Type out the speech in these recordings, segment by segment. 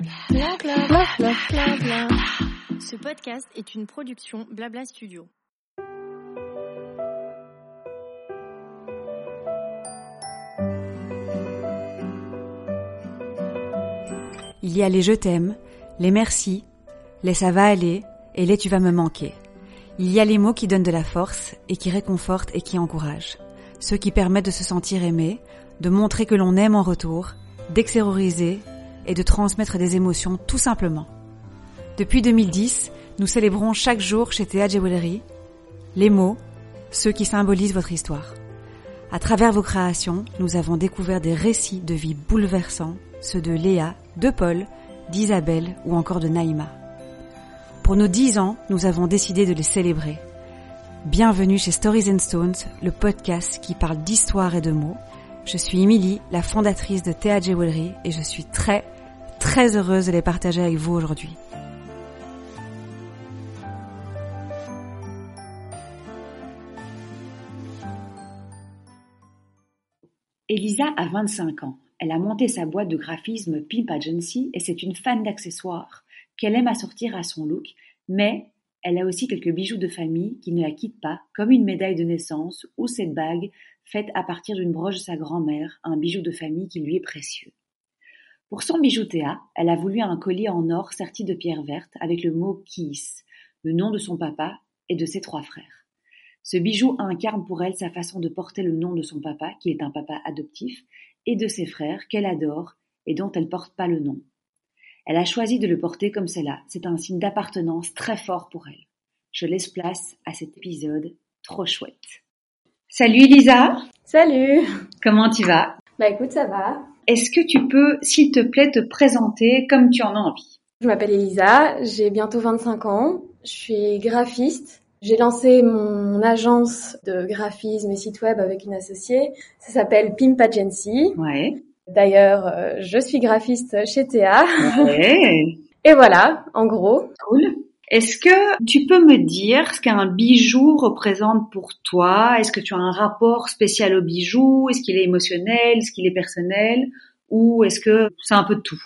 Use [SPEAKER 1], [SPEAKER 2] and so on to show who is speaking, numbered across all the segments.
[SPEAKER 1] Bla bla bla. Ce podcast est une production Blabla Studio.
[SPEAKER 2] Il y a les je t'aime, les merci, les ça va aller et les tu vas me manquer. Il y a les mots qui donnent de la force et qui réconfortent et qui encouragent. Ceux qui permettent de se sentir aimé, de montrer que l'on aime en retour, d'extérioriser et de transmettre des émotions tout simplement. Depuis 2010, nous célébrons chaque jour chez Théa Jewelry les mots, ceux qui symbolisent votre histoire. À travers vos créations, nous avons découvert des récits de vie bouleversants, ceux de Léa, de Paul, d'Isabelle ou encore de Naïma. Pour nos dix ans, nous avons décidé de les célébrer. Bienvenue chez Stories and Stones, le podcast qui parle d'histoire et de mots. Je suis Emily, la fondatrice de Théa Jewelry et je suis très, très heureuse de les partager avec vous aujourd'hui.
[SPEAKER 3] Elisa a 25 ans. Elle a monté sa boîte de graphisme Pimp Agency et c'est une fan d'accessoires qu'elle aime assortir à son look, mais elle a aussi quelques bijoux de famille qui ne la quittent pas, comme une médaille de naissance ou cette bague faite à partir d'une broche de sa grand-mère, un bijou de famille qui lui est précieux. Pour son bijou Théa, elle a voulu un collier en or serti de pierres vertes avec le mot Kiss, le nom de son papa et de ses trois frères. Ce bijou incarne pour elle sa façon de porter le nom de son papa, qui est un papa adoptif, et de ses frères, qu'elle adore et dont elle porte pas le nom. Elle a choisi de le porter comme cela, c'est un signe d'appartenance très fort pour elle. Je laisse place à cet épisode trop chouette. Salut Lisa
[SPEAKER 4] Salut
[SPEAKER 3] Comment tu vas?
[SPEAKER 4] Bah écoute, ça va.
[SPEAKER 3] Est-ce que tu peux, s'il te plaît, te présenter comme tu en as envie?
[SPEAKER 4] Je m'appelle Elisa, j'ai bientôt 25 ans, je suis graphiste. J'ai lancé mon agence de graphisme et site web avec une associée. Ça s'appelle Pimp Agency.
[SPEAKER 3] Ouais.
[SPEAKER 4] D'ailleurs, euh, je suis graphiste chez Théa.
[SPEAKER 3] Ouais.
[SPEAKER 4] Et voilà, en gros.
[SPEAKER 3] Cool. Est-ce que tu peux me dire ce qu'un bijou représente pour toi? Est-ce que tu as un rapport spécial au bijou? Est-ce qu'il est émotionnel? Est-ce qu'il est personnel? Ou est-ce que c'est un peu de tout?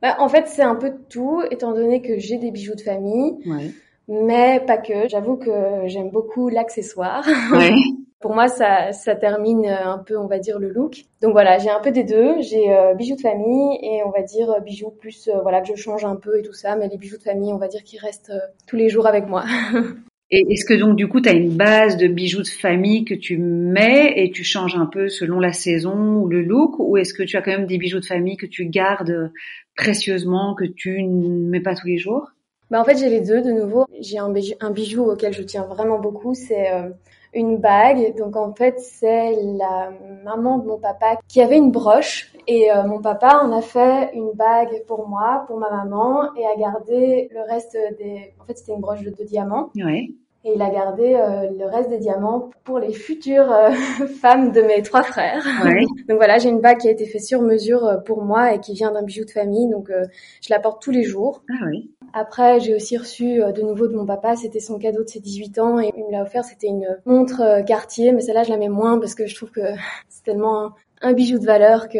[SPEAKER 4] Bah, en fait, c'est un peu de tout, étant donné que j'ai des bijoux de famille,
[SPEAKER 3] Ouais.
[SPEAKER 4] mais pas que. J'avoue que j'aime beaucoup l'accessoire.
[SPEAKER 3] Ouais.
[SPEAKER 4] Pour moi, ça, ça termine un peu, on va dire, le look. Donc voilà, j'ai un peu des deux. J'ai euh, bijoux de famille et on va dire euh, bijoux plus, euh, voilà, que je change un peu et tout ça. Mais les bijoux de famille, on va dire qu'ils restent euh, tous les jours avec moi.
[SPEAKER 3] Et est-ce que donc du coup tu as une base de bijoux de famille que tu mets et tu changes un peu selon la saison ou le look? Ou est-ce que tu as quand même des bijoux de famille que tu gardes précieusement que tu ne mets pas tous les jours?
[SPEAKER 4] Bah en fait, j'ai les deux de nouveau. J'ai un bijou, un bijou auquel je tiens vraiment beaucoup. C'est euh, une bague. Donc en fait, c'est la maman de mon papa qui avait une broche et euh, mon papa en a fait une bague pour moi, pour ma maman et a gardé le reste des. En fait, c'était une broche de, diamants.
[SPEAKER 3] Ouais.
[SPEAKER 4] Et il a gardé euh, le reste des diamants pour les futures euh, femmes de mes trois frères.
[SPEAKER 3] Ouais.
[SPEAKER 4] Donc voilà, j'ai une bague qui a été faite sur mesure euh, pour moi et qui vient d'un bijou de famille. Donc euh, je la porte tous les jours.
[SPEAKER 3] Ah oui.
[SPEAKER 4] Après, j'ai aussi reçu euh, de nouveau de mon papa, c'était son cadeau de ses 18 ans et il me l'a offert, c'était une montre euh, Cartier, mais celle-là je la mets moins parce que je trouve que c'est tellement un, bijou de valeur que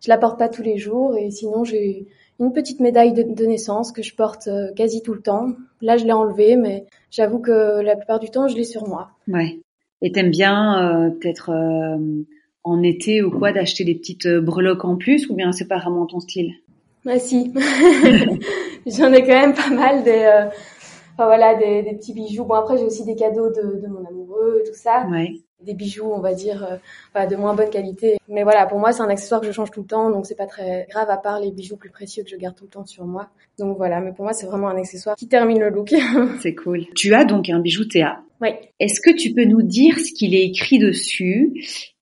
[SPEAKER 4] je la porte pas tous les jours et sinon j'ai une petite médaille de, de naissance que je porte euh, quasi tout le temps. Là, je l'ai enlevée, mais j'avoue que la plupart du temps, je l'ai sur moi.
[SPEAKER 3] Ouais. Et t'aimes bien euh, peut-être euh, en été ou quoi d'acheter des petites euh, breloques en plus ou bien c'est pas vraiment ton style?
[SPEAKER 4] Ah si, j'en ai quand même pas mal des, euh, enfin, voilà, des, des petits bijoux. Bon après, j'ai aussi des cadeaux de, de mon amoureux, tout ça.
[SPEAKER 3] Ouais.
[SPEAKER 4] des bijoux, on va dire, euh, voilà, de moins bonne qualité. Mais voilà, pour moi, c'est un accessoire que je change tout le temps, donc c'est pas très grave, à part les bijoux plus précieux que je garde tout le temps sur moi. Donc voilà, mais pour moi, c'est vraiment un accessoire qui termine le look.
[SPEAKER 3] C'est cool. Tu as donc un bijou Théa.
[SPEAKER 4] oui.
[SPEAKER 3] Est-ce que tu peux nous dire ce qu'il est écrit dessus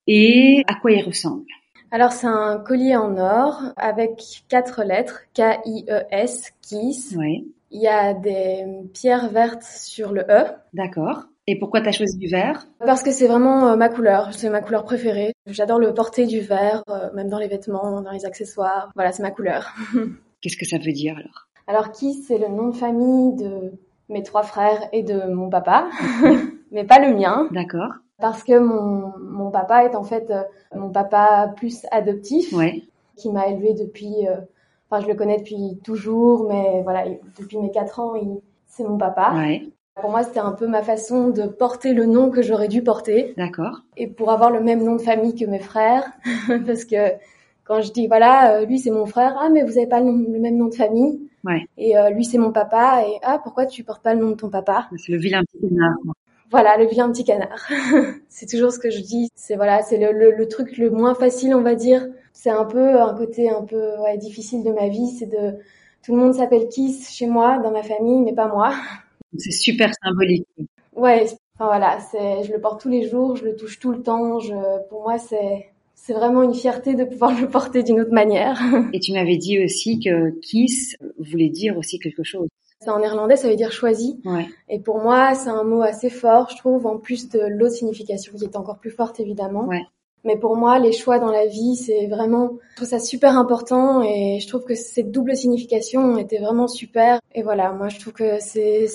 [SPEAKER 3] et à quoi il ressemble?
[SPEAKER 4] Alors, c'est un collier en or avec quatre lettres, K-I-E-S, Kiss.
[SPEAKER 3] Ouais.
[SPEAKER 4] Il y a des pierres vertes sur le E,
[SPEAKER 3] D'accord. Et pourquoi t'as choisi du vert?
[SPEAKER 4] Parce que c'est vraiment euh, ma couleur, c'est ma couleur préférée. J'adore le porter du vert, euh, même dans les vêtements, dans les accessoires. Voilà, c'est ma couleur.
[SPEAKER 3] Qu'est-ce que ça veut dire alors?
[SPEAKER 4] Alors Kiss, c'est le nom de famille de mes trois frères et de mon papa, mais pas le mien,
[SPEAKER 3] D'accord.
[SPEAKER 4] Parce que mon, mon papa est en fait euh, mon papa plus adoptif,
[SPEAKER 3] Ouais.
[SPEAKER 4] qui m'a élevée depuis euh, Enfin, je le connais depuis toujours, mais voilà, depuis mes quatre ans, il, c'est mon papa.
[SPEAKER 3] Ouais.
[SPEAKER 4] Pour moi, c'était un peu ma façon de porter le nom que j'aurais dû porter.
[SPEAKER 3] D'accord.
[SPEAKER 4] Et pour avoir le même nom de famille que mes frères. Parce que quand je dis, voilà, euh, lui c'est mon frère, ah, mais vous avez pas le, nom- le même nom de famille.
[SPEAKER 3] Ouais.
[SPEAKER 4] Et euh, lui c'est mon papa. Et ah, pourquoi tu portes pas le nom de ton papa?
[SPEAKER 3] C'est le vilain petit.
[SPEAKER 4] Voilà, le vilain petit canard. c'est toujours ce que je dis. C'est voilà, c'est le, le, le truc le moins facile, on va dire. C'est un peu un côté un peu ouais, difficile de ma vie. C'est de tout le monde s'appelle Kiss chez moi, dans ma famille, mais pas moi.
[SPEAKER 3] C'est super symbolique.
[SPEAKER 4] Ouais, enfin voilà, c'est, je le porte tous les jours, je le touche tout le temps. Je, pour moi, c'est, c'est vraiment une fierté de pouvoir le porter d'une autre manière.
[SPEAKER 3] Et tu m'avais dit aussi que kiss voulait dire aussi quelque chose.
[SPEAKER 4] C'est en néerlandais, ça veut dire choisi.
[SPEAKER 3] Ouais.
[SPEAKER 4] Et pour moi, c'est un mot assez fort, je trouve, en plus de l'autre signification qui est encore plus forte évidemment.
[SPEAKER 3] Ouais.
[SPEAKER 4] Mais pour moi, les choix dans la vie, c'est vraiment, je trouve ça super important et je trouve que cette double signification était vraiment super. Et voilà, moi, je trouve que c'est,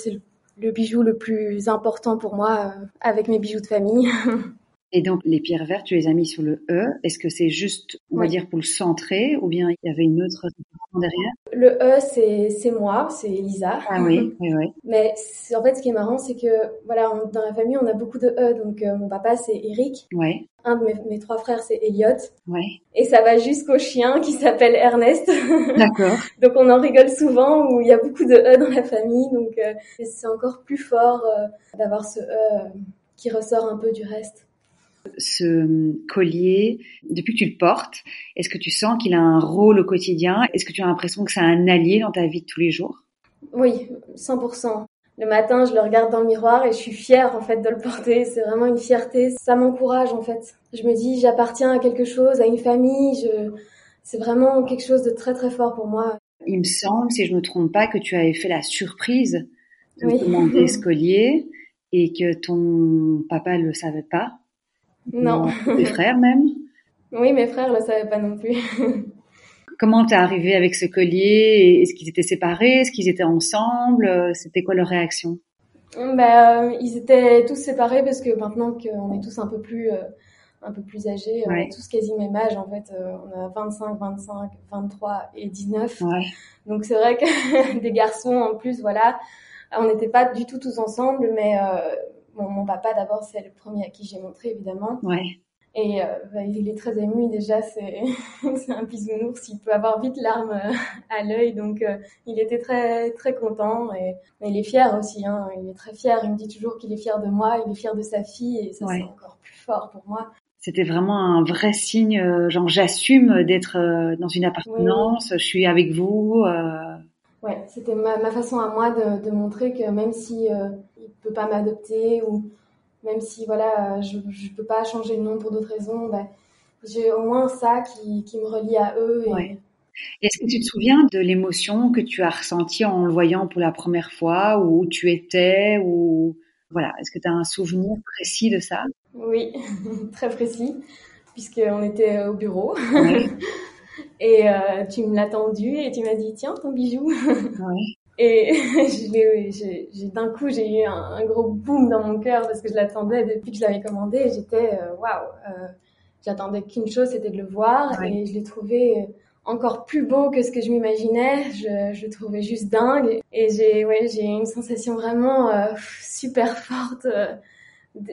[SPEAKER 4] le bijou le plus important pour moi euh, avec mes bijoux de famille.
[SPEAKER 3] Et donc les pierres vertes, tu les as mis sur le E. Est-ce que c'est juste, on va
[SPEAKER 4] Oui.
[SPEAKER 3] dire, pour le centrer, ou bien il y avait une autre derrière?
[SPEAKER 4] Le E, c'est, c'est moi, c'est Elisa.
[SPEAKER 3] Ah oui, oui, oui.
[SPEAKER 4] Mais en fait, ce qui est marrant, c'est que voilà, on- dans la famille, on a beaucoup de E. Donc, euh, mon papa, c'est Eric.
[SPEAKER 3] Ouais,
[SPEAKER 4] Un de mes, mes trois frères, c'est Elliot.
[SPEAKER 3] ouais.
[SPEAKER 4] Et ça va jusqu'au chien qui s'appelle Ernest.
[SPEAKER 3] D'accord.
[SPEAKER 4] donc, on en rigole souvent où il y a beaucoup de E dans la famille. Donc, euh, c'est encore plus fort euh, d'avoir ce E euh, qui ressort un peu du reste.
[SPEAKER 3] Ce collier, depuis que tu le portes, est-ce que tu sens qu'il a un rôle au quotidien? Est-ce que tu as l'impression que c'est un allié dans ta vie de tous les jours?
[SPEAKER 4] Oui, 100%. Le matin, je le regarde dans le miroir et je suis fière en fait de le porter. C'est vraiment une fierté. Ça m'encourage en fait. Je me dis, j'appartiens à quelque chose, à une famille. Je... C'est vraiment quelque chose de très très fort pour moi.
[SPEAKER 3] Il me semble, si je me trompe pas, que tu avais fait la surprise de
[SPEAKER 4] Oui.
[SPEAKER 3] demander ce collier et que ton papa le savait pas.
[SPEAKER 4] Non.
[SPEAKER 3] Tes frères même?
[SPEAKER 4] Oui, mes frères le savaient pas non plus.
[SPEAKER 3] Comment t'es arrivé avec ce collier? Est-ce qu'ils étaient séparés? Est-ce qu'ils étaient ensemble? C'était quoi leur réaction?
[SPEAKER 4] Bah, euh, ils étaient tous séparés parce que maintenant qu'on est tous un peu plus euh, un peu plus âgés, on est tous quasi même âge en fait. Euh, on a 25, 25, 23 et 19.
[SPEAKER 3] Ouais.
[SPEAKER 4] Donc c'est vrai que des garçons en plus, voilà, on n'était pas du tout tous ensemble, mais euh, bon, mon papa d'abord c'est le premier à qui j'ai montré évidemment,
[SPEAKER 3] Ouais.
[SPEAKER 4] et euh, bah, il est très ému déjà, c'est un bisounours, il peut avoir vite larmes euh, à l'œil, donc euh, il était très très content et, et il est fier aussi, hein, il est très fier, il me dit toujours qu'il est fier de moi, il est fier de sa fille et ça
[SPEAKER 3] Ouais.
[SPEAKER 4] c'est encore plus fort pour moi.
[SPEAKER 3] C'était vraiment un vrai signe, euh, genre j'assume d'être dans une appartenance, je suis avec vous.
[SPEAKER 4] Ouais, c'était ma, ma façon à moi de, de montrer que même si peut pas m'adopter ou même si voilà je je peux pas changer de nom pour d'autres raisons, ben, j'ai au moins ça qui, qui me relie à eux. Et,
[SPEAKER 3] Ouais. Est-ce que tu te souviens de l'émotion que tu as ressentie en le voyant pour la première fois, ou où tu étais, ou voilà, est-ce que tu as un souvenir précis de ça?
[SPEAKER 4] Oui, très précis, puisqu'on était au bureau
[SPEAKER 3] Ouais.
[SPEAKER 4] et euh, tu me l'as tendu et tu m'as dit tiens ton bijou.
[SPEAKER 3] Ouais.
[SPEAKER 4] Et j'ai, d'un coup, j'ai eu un, un gros boom dans mon cœur parce que je l'attendais depuis que je l'avais commandé. J'étais, euh, waouh, euh, j'attendais qu'une chose, c'était de le voir.
[SPEAKER 3] Ouais.
[SPEAKER 4] Et je l'ai trouvé euh, encore plus beau que ce que je m'imaginais. Je, je le trouvais juste dingue. Et j'ai, ouais, j'ai eu une sensation vraiment euh, super forte. euh,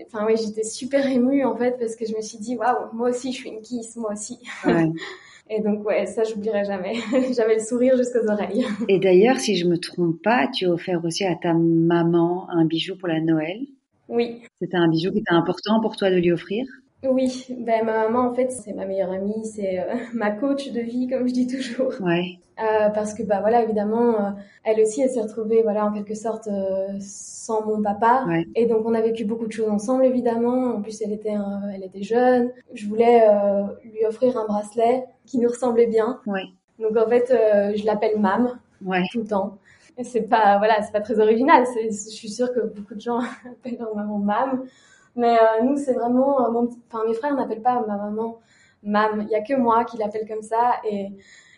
[SPEAKER 4] Enfin, oui, j'étais super émue en fait parce que je me suis dit, waouh, moi aussi, je suis une kiss, moi aussi.
[SPEAKER 3] Ouais.
[SPEAKER 4] Et donc, ouais, ça, j'oublierai jamais. J'avais le sourire jusqu'aux oreilles.
[SPEAKER 3] Et d'ailleurs, si je me trompe pas, tu as offert aussi à ta maman un bijou pour la Noël?
[SPEAKER 4] Oui,
[SPEAKER 3] C'était un bijou qui était important pour toi de lui offrir?
[SPEAKER 4] Oui, ben ma maman en fait c'est ma meilleure amie, c'est euh, ma coach de vie comme je dis toujours.
[SPEAKER 3] Ouais.
[SPEAKER 4] Euh, parce que bah voilà évidemment euh, elle aussi elle s'est retrouvée voilà en quelque sorte euh, sans mon papa
[SPEAKER 3] Ouais.
[SPEAKER 4] et donc on a vécu beaucoup de choses ensemble évidemment. En plus elle était elle était jeune. Je voulais euh, lui offrir un bracelet qui nous ressemblait bien.
[SPEAKER 3] Ouais.
[SPEAKER 4] Donc en fait euh, je l'appelle Mam
[SPEAKER 3] Ouais.
[SPEAKER 4] tout le temps. C'est pas voilà c'est pas très original. Je suis sûre que beaucoup de gens appellent leur maman Mam. Mais euh, nous, c'est vraiment euh, mon. Enfin, mes frères n'appellent pas ma maman Mam. Il y a que moi qui l'appelle comme ça. Et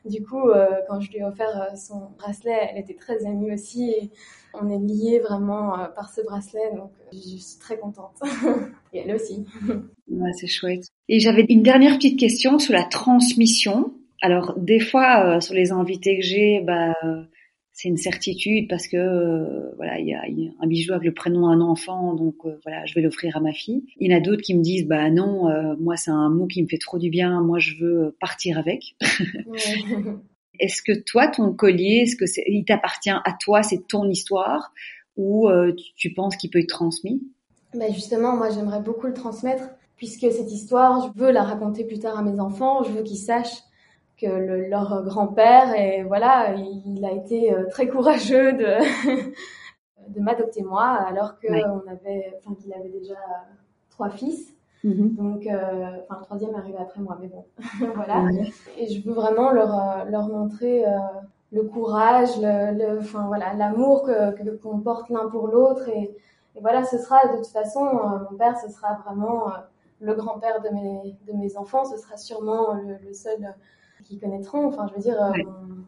[SPEAKER 4] du coup, euh, quand je lui ai offert son bracelet, elle était très émue aussi. Et on est liés vraiment par ce bracelet. Donc, je suis très contente. et elle aussi.
[SPEAKER 3] C'est chouette. Et j'avais une dernière petite question sur la transmission. Alors des fois sur les invités que j'ai, bah c'est une certitude parce que euh, voilà il y a, un bijou avec le prénom d'un enfant donc euh, voilà je vais l'offrir à ma fille. Il y en a d'autres qui me disent bah non moi c'est un mot qui me fait trop du bien moi je veux partir avec. est-ce que toi ton collier est-ce que il t'appartient à toi c'est ton histoire ou tu, penses qu'il peut être transmis?
[SPEAKER 4] Bah justement moi j'aimerais beaucoup le transmettre puisque cette histoire je veux la raconter plus tard à mes enfants je veux qu'ils sachent que leur grand-père et voilà, il a été euh, très courageux de de m'adopter moi alors que on avait, enfin qu'il avait déjà trois fils. Mm-hmm. Donc, euh, enfin le troisième est arrivé après moi, mais bon, voilà. Et je veux vraiment leur euh, leur montrer le courage, le, enfin voilà, l'amour que qu'on porte l'un pour l'autre et, et, voilà, ce sera de toute façon mon père, ce sera vraiment le grand-père de mes de mes enfants, ce sera sûrement le, le seul qui connaîtront. Enfin, je veux dire, euh,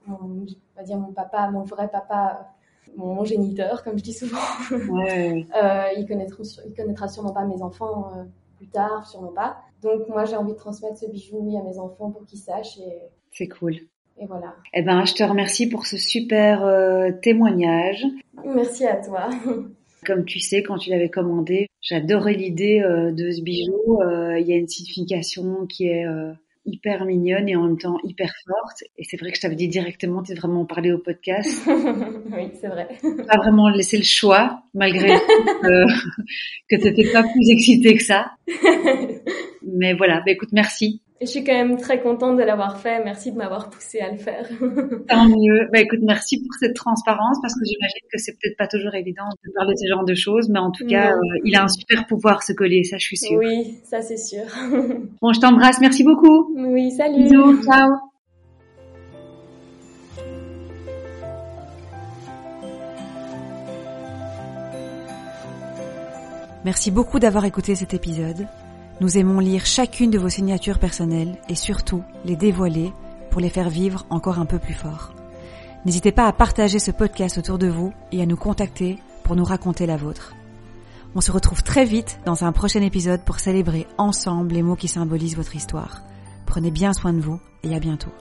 [SPEAKER 4] mon, va dire mon papa, mon vrai papa, mon, géniteur, comme je dis souvent. Ouais. euh, il, connaîtront, il connaîtra sûrement pas mes enfants euh, plus tard, sûrement pas. Donc moi, j'ai envie de transmettre ce bijou à mes enfants pour qu'ils sachent. Et...
[SPEAKER 3] C'est cool.
[SPEAKER 4] Et voilà.
[SPEAKER 3] Eh ben, je te remercie pour ce super euh, témoignage.
[SPEAKER 4] Merci à toi.
[SPEAKER 3] Comme tu sais, quand tu l'avais commandé, j'adorais l'idée de ce bijou. Il y a une signification qui est hyper mignonne et en même temps hyper forte. Et c'est vrai que je t'avais dit directement, tu vraiment parlé au podcast.
[SPEAKER 4] oui, c'est vrai.
[SPEAKER 3] Pas vraiment laissé le choix, malgré euh, que tu n'étais pas plus excitée que ça. Mais voilà, bah, écoute, merci.
[SPEAKER 4] Et je suis quand même très contente de l'avoir fait. Merci de m'avoir poussé à le faire.
[SPEAKER 3] Tant mieux. Bah écoute, merci pour cette transparence parce que j'imagine que c'est peut-être pas toujours évident de parler de ce genre de choses, mais en tout cas, euh, il a un super pouvoir ce collier, ça je suis sûre.
[SPEAKER 4] Oui, ça c'est sûr.
[SPEAKER 3] bon, je t'embrasse. Merci beaucoup.
[SPEAKER 4] Oui, salut.
[SPEAKER 3] Bisous. Ciao.
[SPEAKER 2] Merci beaucoup d'avoir écouté cet épisode. Nous aimons lire chacune de vos signatures personnelles et surtout les dévoiler pour les faire vivre encore un peu plus fort. N'hésitez pas à partager ce podcast autour de vous et à nous contacter pour nous raconter la vôtre. On se retrouve très vite dans un prochain épisode pour célébrer ensemble les mots qui symbolisent votre histoire. Prenez bien soin de vous et à bientôt.